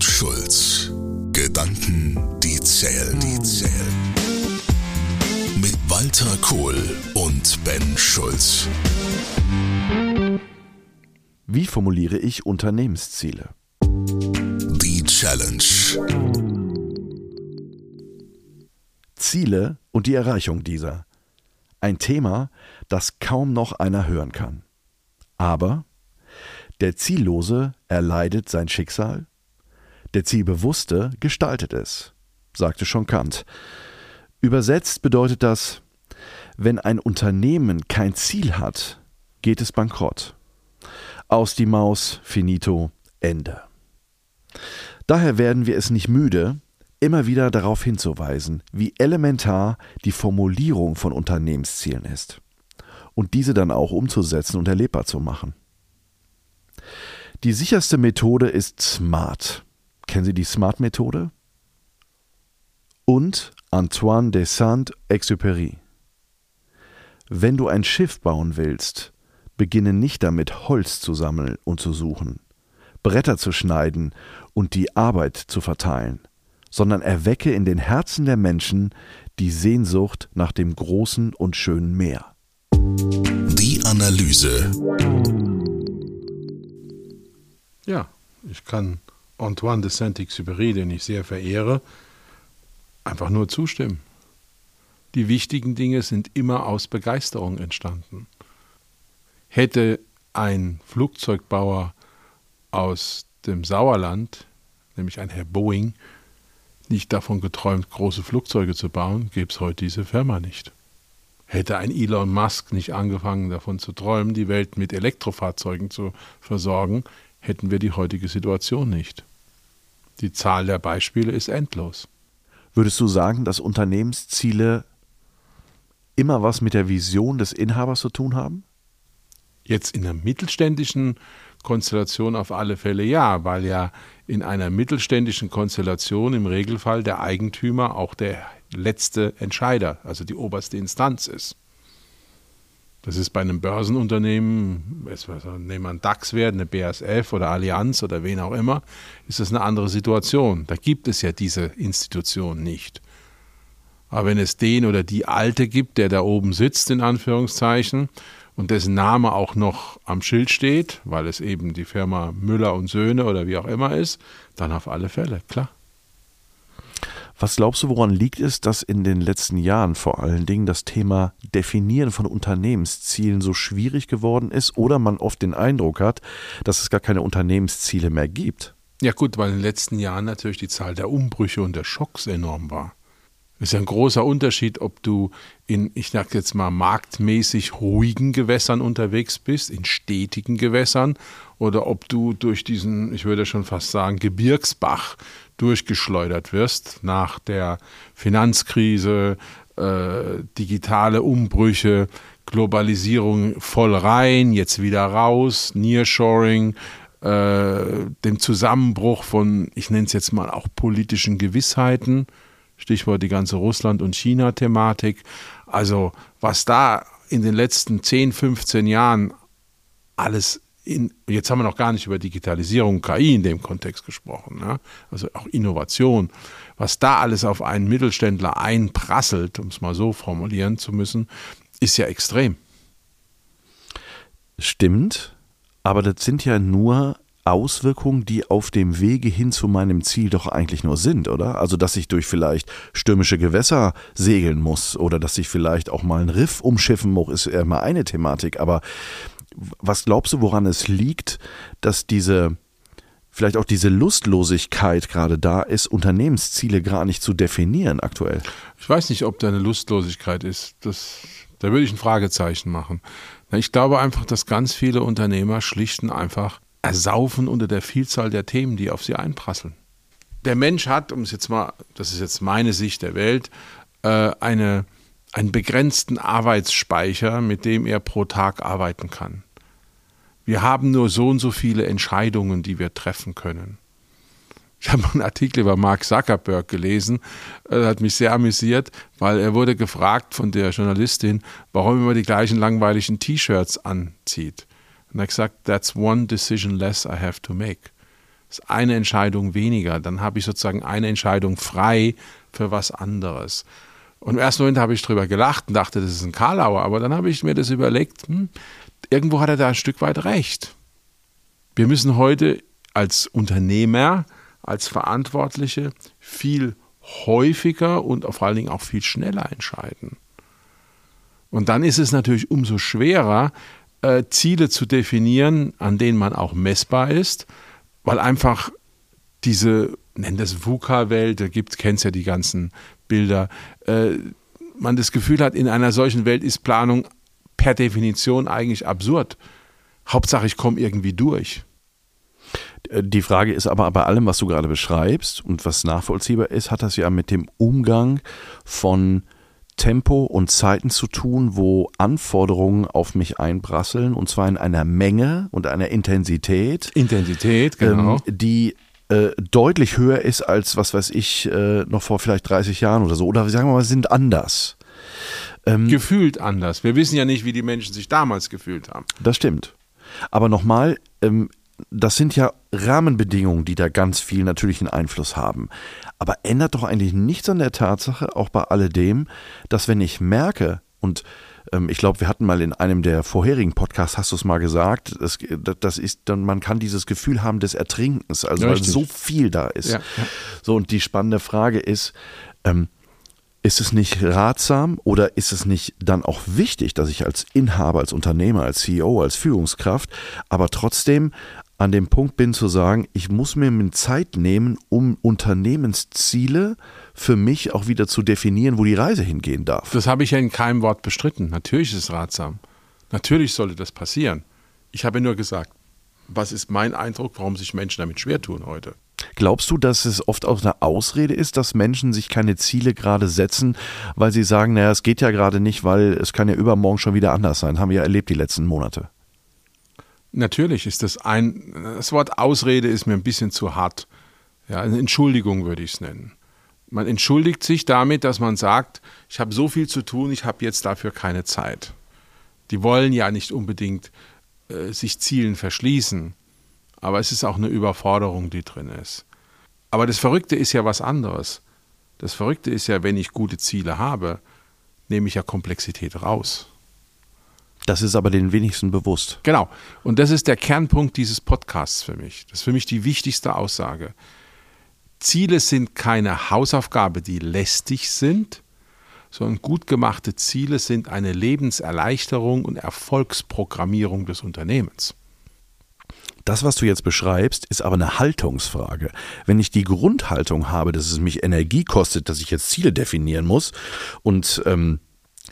und Schulz. Gedanken, die zählen, die zählen. Mit Walter Kohl und Ben Schulz. Wie formuliere ich Unternehmensziele? Die Challenge. Ziele und die Erreichung dieser. Ein Thema, das kaum noch einer hören kann. Aber der Ziellose erleidet sein Schicksal, der Zielbewusste gestaltet es, sagte schon Kant. Übersetzt bedeutet das, wenn ein Unternehmen kein Ziel hat, geht es bankrott. Aus die Maus, finito, Ende. Daher werden wir es nicht müde, immer wieder darauf hinzuweisen, wie elementar die Formulierung von Unternehmenszielen ist und diese dann auch umzusetzen und erlebbar zu machen. Die sicherste Methode ist SMART. Kennen Sie die SMART-Methode? Und Antoine de Saint-Exupéry. Wenn du ein Schiff bauen willst, beginne nicht damit, Holz zu sammeln und zu suchen, Bretter zu schneiden und die Arbeit zu verteilen, sondern erwecke in den Herzen der Menschen die Sehnsucht nach dem großen und schönen Meer. Die Analyse. Ja, ich kann Antoine de Saint-Exupéry, den ich sehr verehre, einfach nur zustimmen. Die wichtigen Dinge sind immer aus Begeisterung entstanden. Hätte ein Flugzeugbauer aus dem Sauerland, nämlich ein Herr Boeing, nicht davon geträumt, große Flugzeuge zu bauen, gäbe es heute diese Firma nicht. Hätte ein Elon Musk nicht angefangen davon zu träumen, die Welt mit Elektrofahrzeugen zu versorgen, hätten wir die heutige Situation nicht. Die Zahl der Beispiele ist endlos. Würdest du sagen, dass Unternehmensziele immer was mit der Vision des Inhabers zu tun haben? Jetzt in der mittelständischen Konstellation auf alle Fälle ja, weil ja in einer mittelständischen Konstellation im Regelfall der Eigentümer auch der letzte Entscheider, also die oberste Instanz ist. Das ist bei einem Börsenunternehmen, nehmen wir einen DAX-Wert, eine BASF oder Allianz oder wen auch immer, ist das eine andere Situation. Da gibt es ja diese Institution nicht. Aber wenn es den oder die Alte gibt, der da oben sitzt, in Anführungszeichen, und dessen Name auch noch am Schild steht, weil es eben die Firma Müller und Söhne oder wie auch immer ist, dann auf alle Fälle, klar. Was glaubst du, woran liegt es, dass in den letzten Jahren vor allen Dingen das Thema Definieren von Unternehmenszielen so schwierig geworden ist oder man oft den Eindruck hat, dass es gar keine Unternehmensziele mehr gibt? Ja gut, weil in den letzten Jahren natürlich die Zahl der Umbrüche und der Schocks enorm war. Es ist ja ein großer Unterschied, ob du in, ich sag jetzt mal, marktmäßig ruhigen Gewässern unterwegs bist, in stetigen Gewässern, oder ob du durch diesen, ich würde schon fast sagen, Gebirgsbach durchgeschleudert wirst nach der Finanzkrise, äh, digitale Umbrüche, Globalisierung voll rein, jetzt wieder raus, Nearshoring, äh, dem Zusammenbruch von, ich nenne es jetzt mal auch politischen Gewissheiten, Stichwort die ganze Russland- und China-Thematik. Also was da in den letzten 10, 15 Jahren alles in, jetzt haben wir noch gar nicht über Digitalisierung, KI in dem Kontext gesprochen, ne? also auch Innovation, was da alles auf einen Mittelständler einprasselt, um es mal so formulieren zu müssen, ist ja extrem. Stimmt, aber das sind ja nur Auswirkungen, die auf dem Wege hin zu meinem Ziel doch eigentlich nur sind, oder? Also, dass ich durch vielleicht stürmische Gewässer segeln muss oder dass ich vielleicht auch mal ein Riff umschiffen muss, ist eher mal eine Thematik. Aber was glaubst du, woran es liegt, dass diese, vielleicht auch diese Lustlosigkeit gerade da ist, Unternehmensziele gar nicht zu definieren aktuell? Ich weiß nicht, ob da eine Lustlosigkeit ist. Das, da würde ich ein Fragezeichen machen. Ich glaube einfach, dass ganz viele Unternehmer schlichten einfach ersaufen unter der Vielzahl der Themen, die auf sie einprasseln. Der Mensch hat, um es jetzt mal, das ist jetzt meine Sicht der Welt, äh, eine einen begrenzten Arbeitsspeicher, mit dem er pro Tag arbeiten kann. Wir haben nur so und so viele Entscheidungen, die wir treffen können. Ich habe einen Artikel über Mark Zuckerberg gelesen, das hat mich sehr amüsiert, weil er wurde gefragt von der Journalistin, warum er immer die gleichen langweiligen T-Shirts anzieht. Und er hat gesagt, that's one decision less I have to make. Das ist eine Entscheidung weniger. Dann habe ich sozusagen eine Entscheidung frei für was anderes. Und im ersten Moment habe ich drüber gelacht und dachte, das ist ein Karlauer. Aber dann habe ich mir das überlegt, hm, irgendwo hat er da ein Stück weit recht. Wir müssen heute als Unternehmer, als Verantwortliche viel häufiger und vor allen Dingen auch viel schneller entscheiden. Und dann ist es natürlich umso schwerer, äh, Ziele zu definieren, an denen man auch messbar ist, weil einfach diese, nenn das VUCA-Welt, da gibt, kennst ja die ganzen Bilder, äh, man das Gefühl hat, in einer solchen Welt ist Planung per Definition eigentlich absurd. Hauptsache, ich komme irgendwie durch. Äh, die Frage ist aber bei allem, was du gerade beschreibst und was nachvollziehbar ist, hat das ja mit dem Umgang von Tempo und Zeiten zu tun, wo Anforderungen auf mich einprasseln und zwar in einer Menge und einer Intensität. Intensität, genau. Ähm, die äh, deutlich höher ist als, was weiß ich, äh, noch vor vielleicht 30 Jahren oder so. Oder sagen wir mal, sind anders. Ähm, gefühlt anders. Wir wissen ja nicht, wie die Menschen sich damals gefühlt haben. Das stimmt. Aber nochmal, ähm, das sind ja Rahmenbedingungen, die da ganz viel natürlichen Einfluss haben. Aber ändert doch eigentlich nichts an der Tatsache, auch bei alledem, dass wenn ich merke, und ähm, ich glaube, wir hatten mal in einem der vorherigen Podcasts, hast du es mal gesagt, das, das ist, dann, man kann dieses Gefühl haben des Ertrinkens, also Richtig. weil so viel da ist. Ja, ja. So, und die spannende Frage ist, ähm, ist es nicht ratsam oder ist es nicht dann auch wichtig, dass ich als Inhaber, als Unternehmer, als CEO, als Führungskraft, aber trotzdem an dem Punkt bin zu sagen, ich muss mir Zeit nehmen, um Unternehmensziele für mich auch wieder zu definieren, wo die Reise hingehen darf. Das habe ich ja in keinem Wort bestritten. Natürlich ist es ratsam. Natürlich sollte das passieren. Ich habe nur gesagt, was ist mein Eindruck, warum sich Menschen damit schwer tun heute? Glaubst du, dass es oft auch eine Ausrede ist, dass Menschen sich keine Ziele gerade setzen, weil sie sagen, naja, es geht ja gerade nicht, weil es kann ja übermorgen schon wieder anders sein. Haben wir ja erlebt die letzten Monate. Natürlich ist das ein, das Wort Ausrede ist mir ein bisschen zu hart. Ja, eine Entschuldigung würde ich es nennen. Man entschuldigt sich damit, dass man sagt, ich habe so viel zu tun, ich habe jetzt dafür keine Zeit. Die wollen ja nicht unbedingt äh, sich Zielen verschließen, aber es ist auch eine Überforderung, die drin ist. Aber das Verrückte ist ja was anderes. Das Verrückte ist ja, wenn ich gute Ziele habe, nehme ich ja Komplexität raus. Das ist aber den wenigsten bewusst. Genau. Und das ist der Kernpunkt dieses Podcasts für mich. Das ist für mich die wichtigste Aussage. Ziele sind keine Hausaufgabe, die lästig sind, sondern gut gemachte Ziele sind eine Lebenserleichterung und Erfolgsprogrammierung des Unternehmens. Das, was du jetzt beschreibst, ist aber eine Haltungsfrage. Wenn ich die Grundhaltung habe, dass es mich Energie kostet, dass ich jetzt Ziele definieren muss und ähm,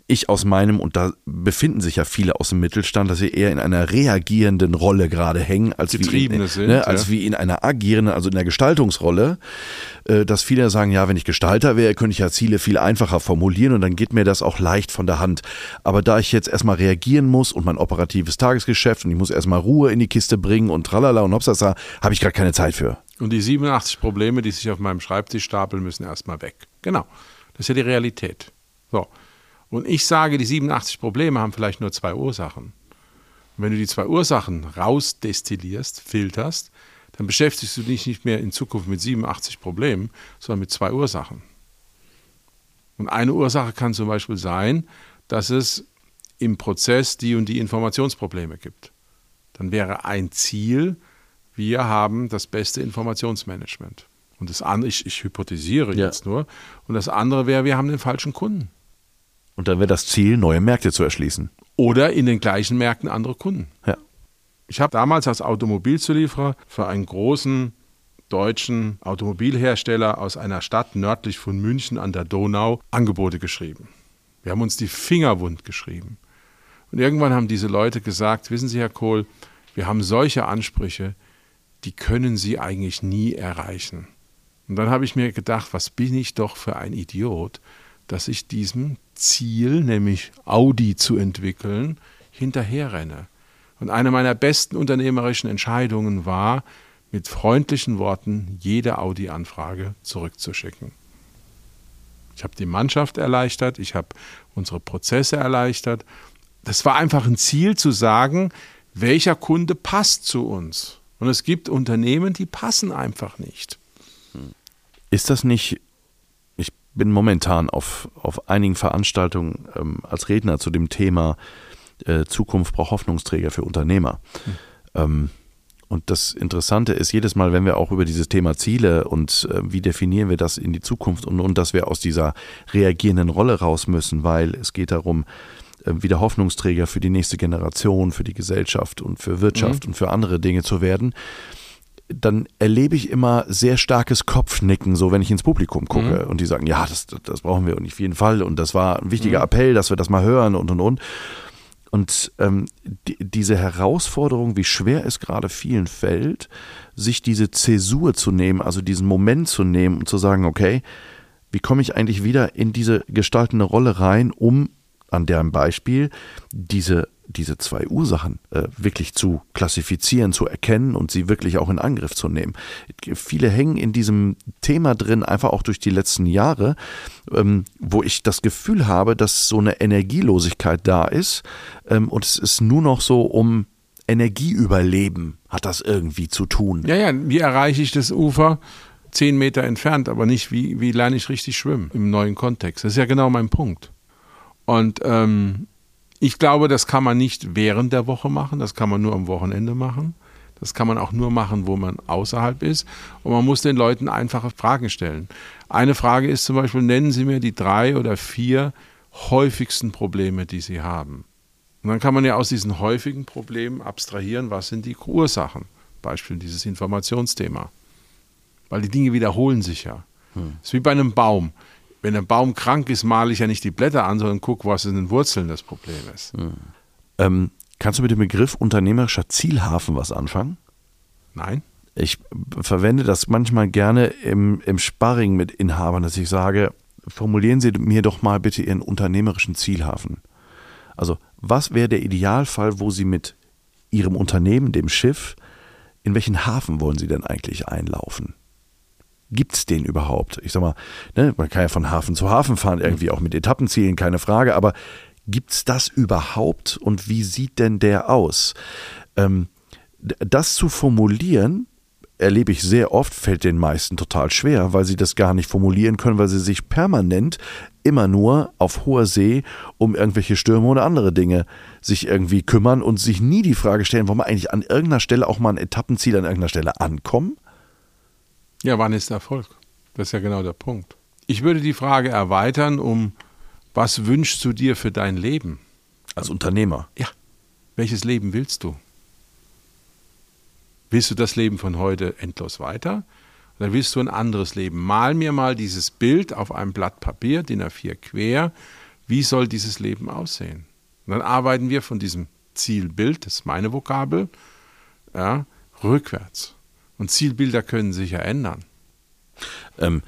ich aus meinem, und da befinden sich ja viele aus dem Mittelstand, dass sie eher in einer reagierenden Rolle gerade hängen, als, wie in, sind, ne, als ja. wie in einer agierenden, also in der Gestaltungsrolle, äh, dass viele sagen, ja, wenn ich Gestalter wäre, könnte ich ja Ziele viel einfacher formulieren und dann geht mir das auch leicht von der Hand. Aber da ich jetzt erstmal reagieren muss und mein operatives Tagesgeschäft und ich muss erstmal Ruhe in die Kiste bringen und tralala und hopsasa, habe ich gerade keine Zeit für. Und die 87 Probleme, die sich auf meinem Schreibtisch stapeln, müssen erstmal weg. Genau. Das ist ja die Realität. So. Und ich sage, die 87 Probleme haben vielleicht nur zwei Ursachen. Und wenn du die zwei Ursachen rausdestillierst, filterst, dann beschäftigst du dich nicht mehr in Zukunft mit 87 Problemen, sondern mit zwei Ursachen. Und eine Ursache kann zum Beispiel sein, dass es im Prozess die und die Informationsprobleme gibt. Dann wäre ein Ziel, wir haben das beste Informationsmanagement. Und das andere, ich, ich hypothesiere ja. jetzt nur, und das andere wäre, wir haben den falschen Kunden. Und dann wäre das Ziel, neue Märkte zu erschließen. Oder in den gleichen Märkten andere Kunden. Ja. Ich habe damals als Automobilzulieferer für einen großen deutschen Automobilhersteller aus einer Stadt nördlich von München an der Donau Angebote geschrieben. Wir haben uns die Finger wund geschrieben. Und irgendwann haben diese Leute gesagt, wissen Sie, Herr Kohl, wir haben solche Ansprüche, die können Sie eigentlich nie erreichen. Und dann habe ich mir gedacht, was bin ich doch für ein Idiot, dass ich diesem Ziel, nämlich Audi zu entwickeln, hinterherrenne. Und eine meiner besten unternehmerischen Entscheidungen war, mit freundlichen Worten jede Audi-Anfrage zurückzuschicken. Ich habe die Mannschaft erleichtert, ich habe unsere Prozesse erleichtert. Das war einfach ein Ziel zu sagen, welcher Kunde passt zu uns. Und es gibt Unternehmen, die passen einfach nicht. Ist das nicht, ich bin momentan auf, auf einigen Veranstaltungen ähm, als Redner zu dem Thema äh, Zukunft braucht Hoffnungsträger für Unternehmer. Hm. Ähm, und das Interessante ist, jedes Mal, wenn wir auch über dieses Thema Ziele und äh, wie definieren wir das in die Zukunft und, und dass wir aus dieser reagierenden Rolle raus müssen, weil es geht darum, äh, wieder Hoffnungsträger für die nächste Generation, für die Gesellschaft und für Wirtschaft mhm. und für andere Dinge zu werden, dann erlebe ich immer sehr starkes Kopfnicken, so wenn ich ins Publikum gucke mhm. und die sagen, ja, das, das brauchen wir und auf jeden Fall und das war ein wichtiger mhm. Appell, dass wir das mal hören und und und. Und ähm, die, diese Herausforderung, wie schwer es gerade vielen fällt, sich diese Zäsur zu nehmen, also diesen Moment zu nehmen und zu sagen, okay, wie komme ich eigentlich wieder in diese gestaltende Rolle rein, um an deren Beispiel diese diese zwei Ursachen äh, wirklich zu klassifizieren, zu erkennen und sie wirklich auch in Angriff zu nehmen. Viele hängen in diesem Thema drin, einfach auch durch die letzten Jahre, ähm, wo ich das Gefühl habe, dass so eine Energielosigkeit da ist ähm, und es ist nur noch so um Energieüberleben hat das irgendwie zu tun. Ja, ja, wie erreiche ich das Ufer? Zehn Meter entfernt, aber nicht, wie, wie lerne ich richtig schwimmen im neuen Kontext. Das ist ja genau mein Punkt. Und ähm, ich glaube, das kann man nicht während der Woche machen, das kann man nur am Wochenende machen. Das kann man auch nur machen, wo man außerhalb ist. Und man muss den Leuten einfache Fragen stellen. Eine Frage ist zum Beispiel, nennen Sie mir die drei oder vier häufigsten Probleme, die Sie haben. Und dann kann man ja aus diesen häufigen Problemen abstrahieren, was sind die Ursachen. Beispiel dieses Informationsthema. Weil die Dinge wiederholen sich ja. Hm. Das ist wie bei einem Baum wenn ein Baum krank ist, male ich ja nicht die Blätter an, sondern gucke, was in den Wurzeln das Problem ist. Mhm. Ähm, kannst du mit dem Begriff unternehmerischer Zielhafen was anfangen? Nein. Ich verwende das manchmal gerne im, im Sparring mit Inhabern, dass ich sage, formulieren Sie mir doch mal bitte Ihren unternehmerischen Zielhafen. Also, was wäre der Idealfall, wo Sie mit Ihrem Unternehmen, dem Schiff, in welchen Hafen wollen Sie denn eigentlich einlaufen? Gibt es den überhaupt? Ich sag mal, ne, man kann ja von Hafen zu Hafen fahren, irgendwie auch mit Etappenzielen, keine Frage, aber gibt es das überhaupt und wie sieht denn der aus? Ähm, das zu formulieren, erlebe ich sehr oft, fällt den meisten total schwer, weil sie das gar nicht formulieren können, weil sie sich permanent immer nur auf hoher See um irgendwelche Stürme oder andere Dinge sich irgendwie kümmern und sich nie die Frage stellen, wollen wir eigentlich an irgendeiner Stelle auch mal ein Etappenziel an irgendeiner Stelle ankommen? Ja, wann ist Erfolg? Das ist ja genau der Punkt. Ich würde die Frage erweitern um, was wünschst du dir für dein Leben? Als Unternehmer? Ja. Welches Leben willst du? Willst du das Leben von heute endlos weiter? Oder willst du ein anderes Leben? Mal mir mal dieses Bild auf einem Blatt Papier, DIN A4 quer. Wie soll dieses Leben aussehen? Und dann arbeiten wir von diesem Zielbild, das ist meine Vokabel, ja, rückwärts. Und Zielbilder können sich ja ändern. Ähm,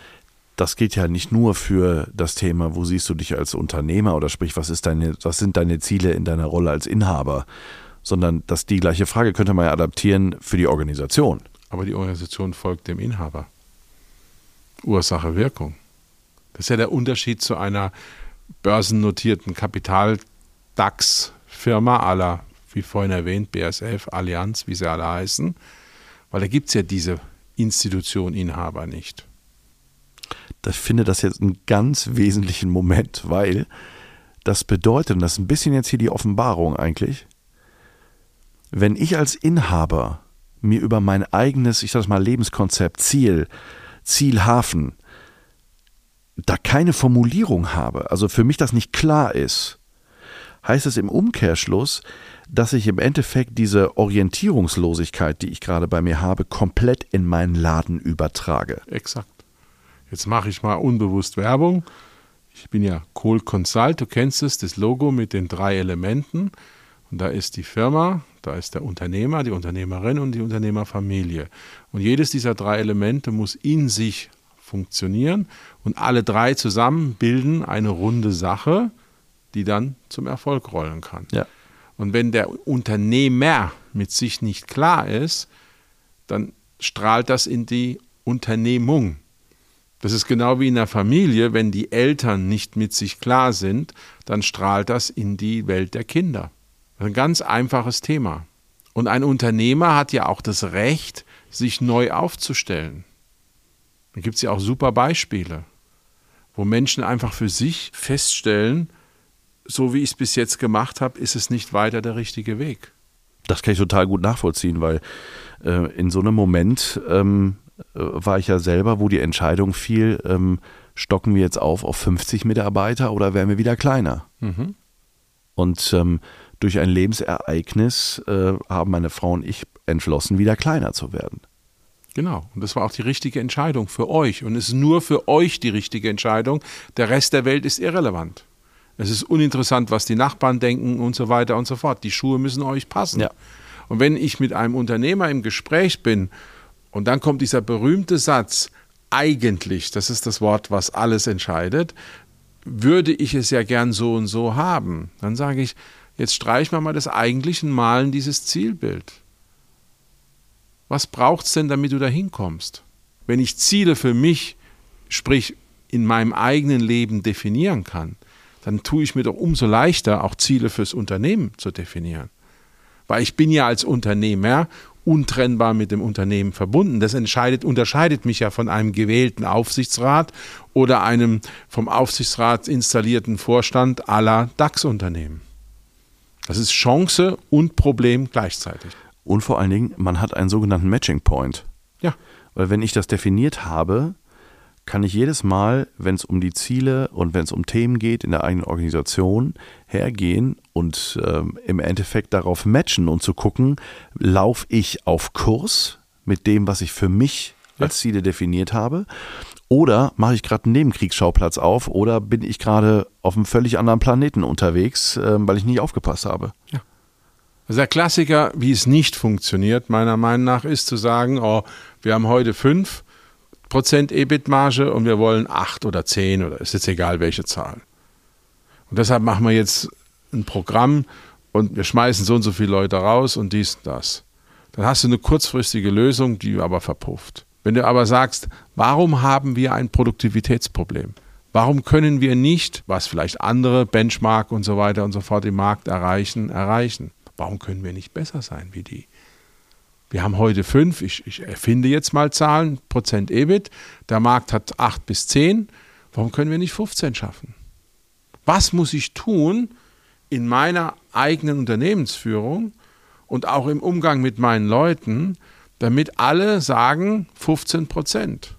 das geht ja nicht nur für das Thema, wo siehst du dich als Unternehmer oder sprich, was, ist deine, was sind deine Ziele in deiner Rolle als Inhaber, sondern dass die gleiche Frage könnte man ja adaptieren für die Organisation. Aber die Organisation folgt dem Inhaber. Ursache, Wirkung. Das ist ja der Unterschied zu einer börsennotierten Kapital-DAX-Firma aller, wie vorhin erwähnt, BSF, Allianz, wie sie alle heißen weil da gibt es ja diese Institution Inhaber nicht. Ich finde das jetzt einen ganz wesentlichen Moment, weil das bedeutet, und das ist ein bisschen jetzt hier die Offenbarung eigentlich, wenn ich als Inhaber mir über mein eigenes, ich sag mal, Lebenskonzept, Ziel, Zielhafen, da keine Formulierung habe, also für mich das nicht klar ist, heißt es im Umkehrschluss, dass ich im Endeffekt diese Orientierungslosigkeit, die ich gerade bei mir habe, komplett in meinen Laden übertrage. Exakt. Jetzt mache ich mal unbewusst Werbung. Ich bin ja Kohl Consult, du kennst es, das Logo mit den drei Elementen. Und da ist die Firma, da ist der Unternehmer, die Unternehmerin und die Unternehmerfamilie. Und jedes dieser drei Elemente muss in sich funktionieren und alle drei zusammen bilden eine runde Sache, die dann zum Erfolg rollen kann. Ja. Und wenn der Unternehmer mit sich nicht klar ist, dann strahlt das in die Unternehmung. Das ist genau wie in der Familie, wenn die Eltern nicht mit sich klar sind, dann strahlt das in die Welt der Kinder. Das ist ein ganz einfaches Thema. Und ein Unternehmer hat ja auch das Recht, sich neu aufzustellen. Da gibt es ja auch super Beispiele, wo Menschen einfach für sich feststellen, so wie ich es bis jetzt gemacht habe, ist es nicht weiter der richtige Weg. Das kann ich total gut nachvollziehen, weil äh, in so einem Moment ähm, äh, war ich ja selber, wo die Entscheidung fiel, ähm, stocken wir jetzt auf auf 50 Mitarbeiter oder werden wir wieder kleiner? Mhm. Und ähm, durch ein Lebensereignis äh, haben meine Frau und ich entschlossen, wieder kleiner zu werden. Genau. Und das war auch die richtige Entscheidung für euch. Und es ist nur für euch die richtige Entscheidung. Der Rest der Welt ist irrelevant. Es ist uninteressant, was die Nachbarn denken und so weiter und so fort. Die Schuhe müssen euch passen. Ja. Und wenn ich mit einem Unternehmer im Gespräch bin und dann kommt dieser berühmte Satz, eigentlich, das ist das Wort, was alles entscheidet, würde ich es ja gern so und so haben. Dann sage ich, jetzt streichen wir mal das eigentliche Malen dieses Zielbild. Was braucht es denn, damit du da hinkommst? Wenn ich Ziele für mich, sprich in meinem eigenen Leben definieren kann, dann tue ich mir doch umso leichter, auch Ziele fürs Unternehmen zu definieren. Weil ich bin ja als Unternehmer untrennbar mit dem Unternehmen verbunden. Das unterscheidet mich ja von einem gewählten Aufsichtsrat oder einem vom Aufsichtsrat installierten Vorstand aller DAX-Unternehmen. Das ist Chance und Problem gleichzeitig. Und vor allen Dingen, man hat einen sogenannten Matching Point. Ja. Weil wenn ich das definiert habe, kann ich jedes Mal, wenn es um die Ziele und wenn es um Themen geht in der eigenen Organisation, hergehen und ähm, im Endeffekt darauf matchen und zu gucken, laufe ich auf Kurs mit dem, was ich für mich Ja. als Ziele definiert habe, oder mache ich gerade einen Nebenkriegsschauplatz auf, oder bin ich gerade auf einem völlig anderen Planeten unterwegs, ähm, weil ich nicht aufgepasst habe. Also der Klassiker, wie es nicht funktioniert, meiner Meinung nach, ist zu sagen, oh, wir haben heute 5% EBIT-Marge und wir wollen 8 oder 10 oder ist jetzt egal welche Zahl. Und deshalb machen wir jetzt ein Programm und wir schmeißen so und so viele Leute raus und dies und das. Dann hast du eine kurzfristige Lösung, die aber verpufft. Wenn du aber sagst, warum haben wir ein Produktivitätsproblem? Warum können wir nicht, was vielleicht andere Benchmark und so weiter und so fort im Markt erreichen, erreichen? Warum können wir nicht besser sein wie die? Wir haben heute fünf, ich, ich erfinde jetzt mal Zahlen, Prozent EBIT. Der Markt hat acht bis zehn. Warum können wir nicht 15 schaffen? Was muss ich tun in meiner eigenen Unternehmensführung und auch im Umgang mit meinen Leuten, damit alle sagen 15 Prozent?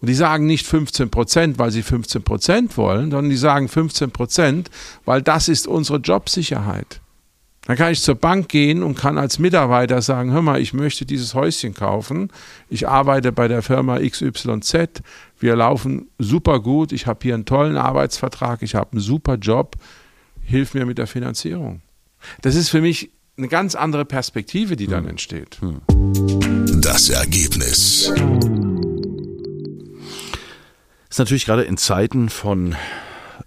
Und die sagen nicht 15 Prozent, weil sie 15 Prozent wollen, sondern die sagen 15 Prozent, weil das ist unsere Jobsicherheit. Dann kann ich zur Bank gehen und kann als Mitarbeiter sagen, hör mal, ich möchte dieses Häuschen kaufen. Ich arbeite bei der Firma XYZ. Wir laufen super gut. Ich habe hier einen tollen Arbeitsvertrag. Ich habe einen super Job. Hilf mir mit der Finanzierung. Das ist für mich eine ganz andere Perspektive, die dann entsteht. Das Ergebnis. Ist natürlich gerade in Zeiten von,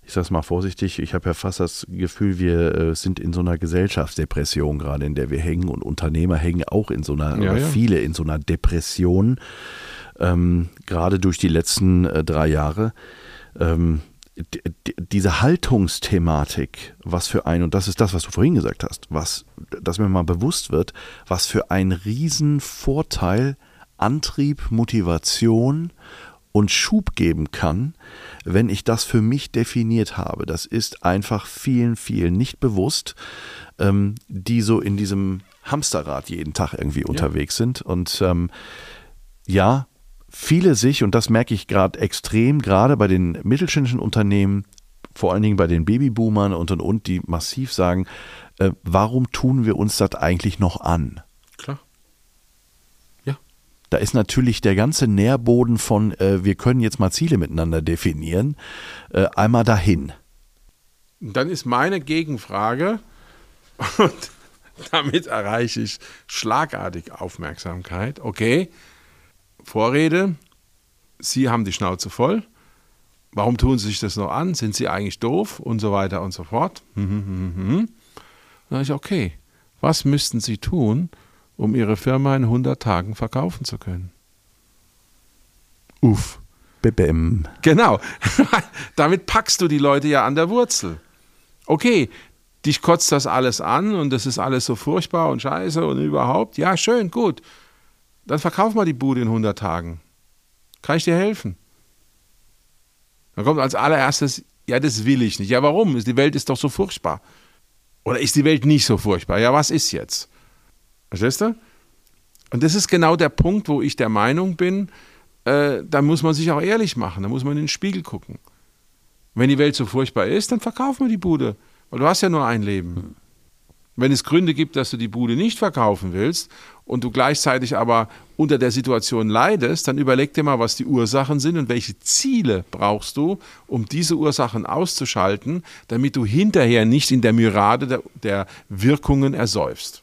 ich sag's mal vorsichtig, ich habe ja fast das Gefühl, wir äh, sind in so einer Gesellschaftsdepression gerade, in der wir hängen und Unternehmer hängen auch in so einer, Ja, oder ja. viele in so einer Depression, ähm, gerade durch die letzten äh, drei Jahre. Ähm, diese Haltungsthematik, was für ein, und das ist das, was du vorhin gesagt hast, was, dass mir mal bewusst wird, was für ein Riesenvorteil Antrieb, Motivation und Schub geben kann, wenn ich das für mich definiert habe. Das ist einfach vielen, vielen nicht bewusst, ähm, die so in diesem Hamsterrad jeden Tag irgendwie unterwegs sind. Und ähm, ja, viele sich, und das merke ich gerade extrem, gerade bei den mittelständischen Unternehmen, vor allen Dingen bei den Babyboomern und und und, die massiv sagen, äh, warum tun wir uns das eigentlich noch an? Da ist natürlich der ganze Nährboden von, äh, wir können jetzt mal Ziele miteinander definieren, äh, einmal dahin. Dann ist meine Gegenfrage, und damit erreiche ich schlagartig Aufmerksamkeit. Okay, Vorrede, Sie haben die Schnauze voll. Warum tun Sie sich das noch an? Sind Sie eigentlich doof? Und so weiter und so fort. Dann sage ich, okay, was müssten Sie tun, um Ihre Firma in 100 Tagen verkaufen zu können? Uff. Bim. Genau. Damit packst du die Leute ja an der Wurzel. Okay, dich kotzt das alles an und das ist alles so furchtbar und scheiße und überhaupt. Ja, schön, gut. Dann verkauf mal die Bude in 100 Tagen. Kann ich dir helfen? Dann kommt als allererstes, ja, das will ich nicht. Ja, warum? Die Welt ist doch so furchtbar. Oder ist die Welt nicht so furchtbar? Ja, was ist jetzt? Verstehst du? Und das ist genau der Punkt, wo ich der Meinung bin, äh, da muss man sich auch ehrlich machen, da muss man in den Spiegel gucken. Wenn die Welt so furchtbar ist, dann verkauf mal die Bude, weil du hast ja nur ein Leben. Wenn es Gründe gibt, dass du die Bude nicht verkaufen willst und du gleichzeitig aber unter der Situation leidest, dann überleg dir mal, was die Ursachen sind und welche Ziele brauchst du, um diese Ursachen auszuschalten, damit du hinterher nicht in der Myrade der, der Wirkungen ersäufst.